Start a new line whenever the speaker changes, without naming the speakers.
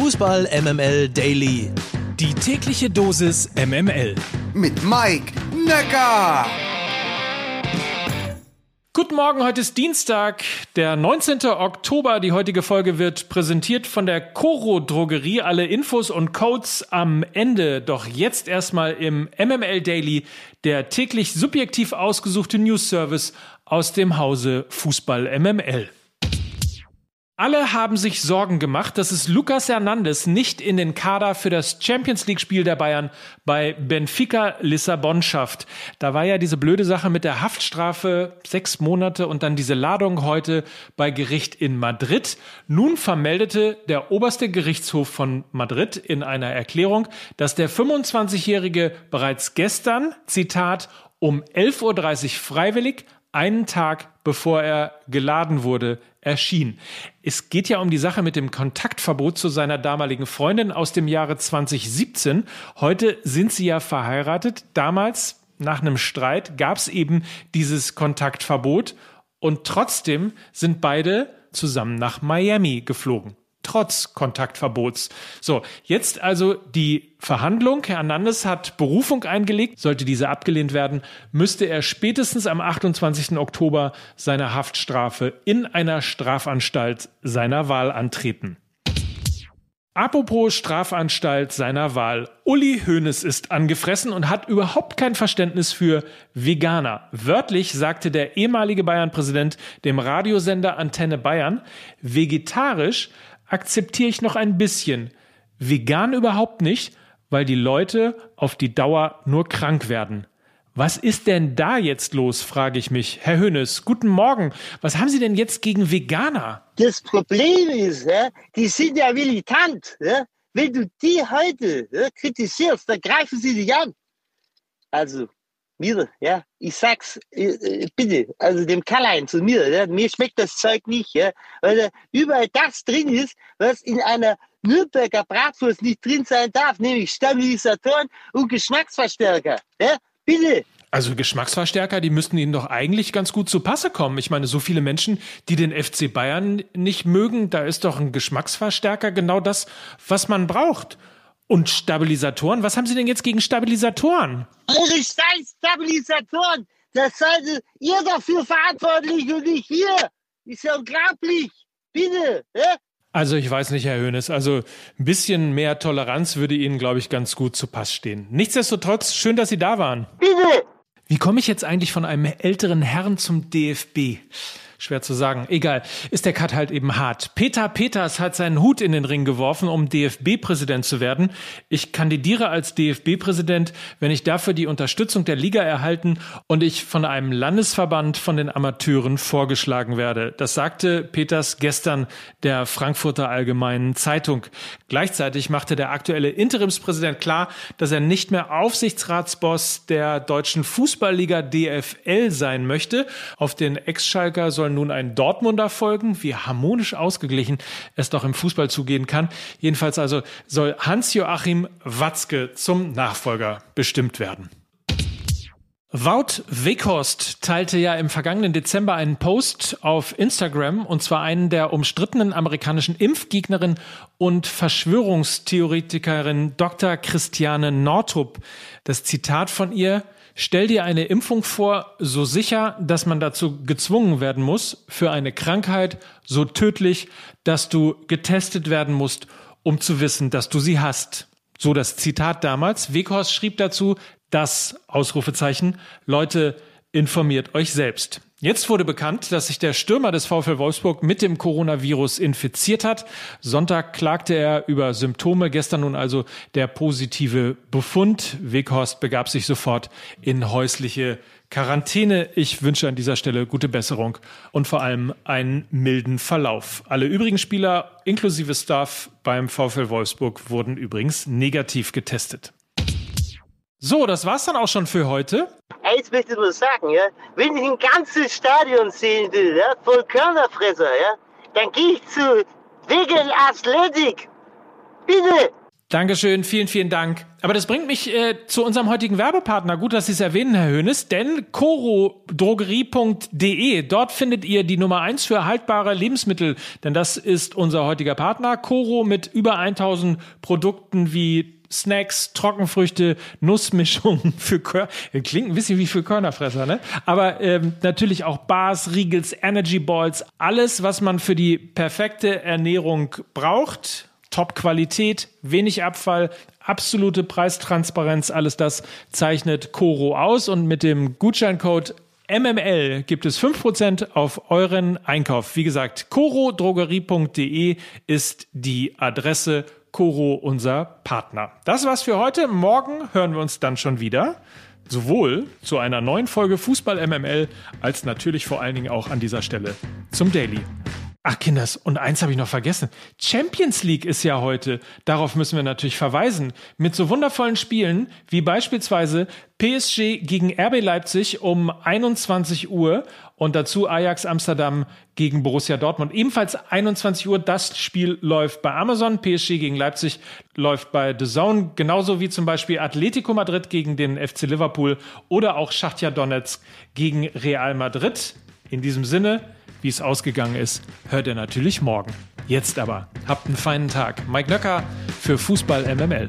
Fußball MML Daily.
Die tägliche Dosis MML.
Mit Mike Necker.
Guten Morgen, heute ist Dienstag, der 19. Oktober. Die heutige Folge wird präsentiert von der Coro Drogerie. Alle Infos und Codes am Ende. Doch jetzt erstmal im MML Daily, der täglich subjektiv ausgesuchte News Service aus dem Hause Fußball MML. Alle haben sich Sorgen gemacht, dass es Lucas Hernandez nicht in den Kader für das Champions League Spiel der Bayern bei Benfica Lissabon schafft. Da war ja diese blöde Sache mit der Haftstrafe sechs Monate und dann diese Ladung heute bei Gericht in Madrid. Nun vermeldete der oberste Gerichtshof von Madrid in einer Erklärung, dass der 25-Jährige bereits gestern, Zitat, um 11.30 Uhr freiwillig einen Tag bevor er geladen wurde, erschien. Es geht ja um die Sache mit dem Kontaktverbot zu seiner damaligen Freundin aus dem Jahre 2017. Heute sind sie ja verheiratet. Damals, nach einem Streit, gab es eben dieses Kontaktverbot und trotzdem sind beide zusammen nach Miami geflogen trotz Kontaktverbots. So, jetzt also die Verhandlung. Herr Hernandez hat Berufung eingelegt. Sollte diese abgelehnt werden, müsste er spätestens am 28. Oktober seine Haftstrafe in einer Strafanstalt seiner Wahl antreten. Apropos Strafanstalt seiner Wahl. Uli Hoeneß ist angefressen und hat überhaupt kein Verständnis für Veganer. Wörtlich sagte der ehemalige Bayern-Präsident dem Radiosender Antenne Bayern, vegetarisch akzeptiere ich noch ein bisschen. Vegan überhaupt nicht, weil die Leute auf die Dauer nur krank werden. Was ist denn da jetzt los, frage ich mich. Herr Hönes, guten Morgen. Was haben Sie denn jetzt gegen Veganer?
Das Problem ist, die sind ja militant. Wenn du die heute kritisierst, dann greifen sie dich an. Also, mir, ja, ich sag's, äh, äh, bitte, also dem Karl-Heinz und mir, ja, mir schmeckt das Zeug nicht, ja, weil da überall das drin ist, was in einer Nürnberger Bratwurst nicht drin sein darf, nämlich Stabilisatoren und Geschmacksverstärker, ja, bitte.
Also Geschmacksverstärker, die müssten Ihnen doch eigentlich ganz gut zu Passe kommen. Ich meine, so viele Menschen, die den FC Bayern nicht mögen, da ist doch ein Geschmacksverstärker genau das, was man braucht. Und Stabilisatoren? Was haben Sie denn jetzt gegen Stabilisatoren?
Eure scheiß Stabilisatoren! Das seid ihr dafür verantwortlich und nicht wir! Ist ja unglaublich! Bitte! Ja?
Also ich weiß nicht, Herr Hönes. Also ein bisschen mehr Toleranz würde Ihnen, glaube ich, ganz gut zu Pass stehen. Nichtsdestotrotz, schön, dass Sie da waren.
Bitte!
Wie komme ich jetzt eigentlich von einem älteren Herrn zum DFB? Schwer zu sagen. Egal. Ist der Cut halt eben hart. Peter Peters hat seinen Hut in den Ring geworfen, um DFB-Präsident zu werden. Ich kandidiere als DFB-Präsident, wenn ich dafür die Unterstützung der Liga erhalten und ich von einem Landesverband von den Amateuren vorgeschlagen werde. Das sagte Peters gestern der Frankfurter Allgemeinen Zeitung. Gleichzeitig machte der aktuelle Interimspräsident klar, dass er nicht mehr Aufsichtsratsboss der deutschen Fußballliga DFL sein möchte. Auf den Ex-Schalker soll soll nun ein Dortmunder folgen, wie harmonisch ausgeglichen es doch im Fußball zugehen kann. Jedenfalls also soll Hans-Joachim Watzke zum Nachfolger bestimmt werden. Wout Weghorst teilte ja im vergangenen Dezember einen Post auf Instagram und zwar einen der umstrittenen amerikanischen Impfgegnerin und Verschwörungstheoretikerin Dr. Christiane Northup. Das Zitat von ihr Stell dir eine Impfung vor, so sicher, dass man dazu gezwungen werden muss, für eine Krankheit so tödlich, dass du getestet werden musst, um zu wissen, dass du sie hast. So das Zitat damals. Weghorst schrieb dazu, das Ausrufezeichen, Leute, informiert euch selbst. Jetzt wurde bekannt, dass sich der Stürmer des VfL Wolfsburg mit dem Coronavirus infiziert hat. Sonntag klagte er über Symptome, gestern nun also der positive Befund. Weghorst begab sich sofort in häusliche Quarantäne. Ich wünsche an dieser Stelle gute Besserung und vor allem einen milden Verlauf. Alle übrigen Spieler inklusive Staff beim VfL Wolfsburg wurden übrigens negativ getestet. So, das war's dann auch schon für heute.
Eins möchte ich nur sagen, ja, wenn ich ein ganzes Stadion sehen will, ja, voll Körnerfresser, ja, dann gehe ich zu Wegen Athletic. Bitte.
Dankeschön, vielen, vielen Dank. Aber das bringt mich äh, zu unserem heutigen Werbepartner. Gut, dass Sie es erwähnen, Herr Hönes, denn corodrogerie.de, dort findet ihr die Nummer eins für haltbare Lebensmittel, denn das ist unser heutiger Partner. Coro mit über 1000 Produkten wie Snacks, Trockenfrüchte, Nussmischungen für Kör klingt ein bisschen wie für Körnerfresser, ne? Aber ähm, natürlich auch Bars, Riegels, Energy Balls, alles, was man für die perfekte Ernährung braucht Top-Qualität, wenig Abfall, absolute Preistransparenz, alles das zeichnet Coro aus und mit dem Gutscheincode MML gibt es 5% auf euren Einkauf. Wie gesagt, corodrogerie.de ist die Adresse Coro unser Partner. Das war's für heute. Morgen hören wir uns dann schon wieder. Sowohl zu einer neuen Folge Fußball MML als natürlich vor allen Dingen auch an dieser Stelle zum Daily. Ach, Kinders, und eins habe ich noch vergessen. Champions League ist ja heute. Darauf müssen wir natürlich verweisen. Mit so wundervollen Spielen wie beispielsweise PSG gegen RB Leipzig um 21 Uhr und dazu Ajax Amsterdam gegen Borussia Dortmund. Ebenfalls 21 Uhr. Das Spiel läuft bei Amazon. PSG gegen Leipzig läuft bei The Zone. Genauso wie zum Beispiel Atletico Madrid gegen den FC Liverpool oder auch Schachtja Donetsk gegen Real Madrid. In diesem Sinne, wie es ausgegangen ist, hört ihr natürlich morgen. Jetzt aber, habt einen feinen Tag. Mike Nöcker für Fußball MML.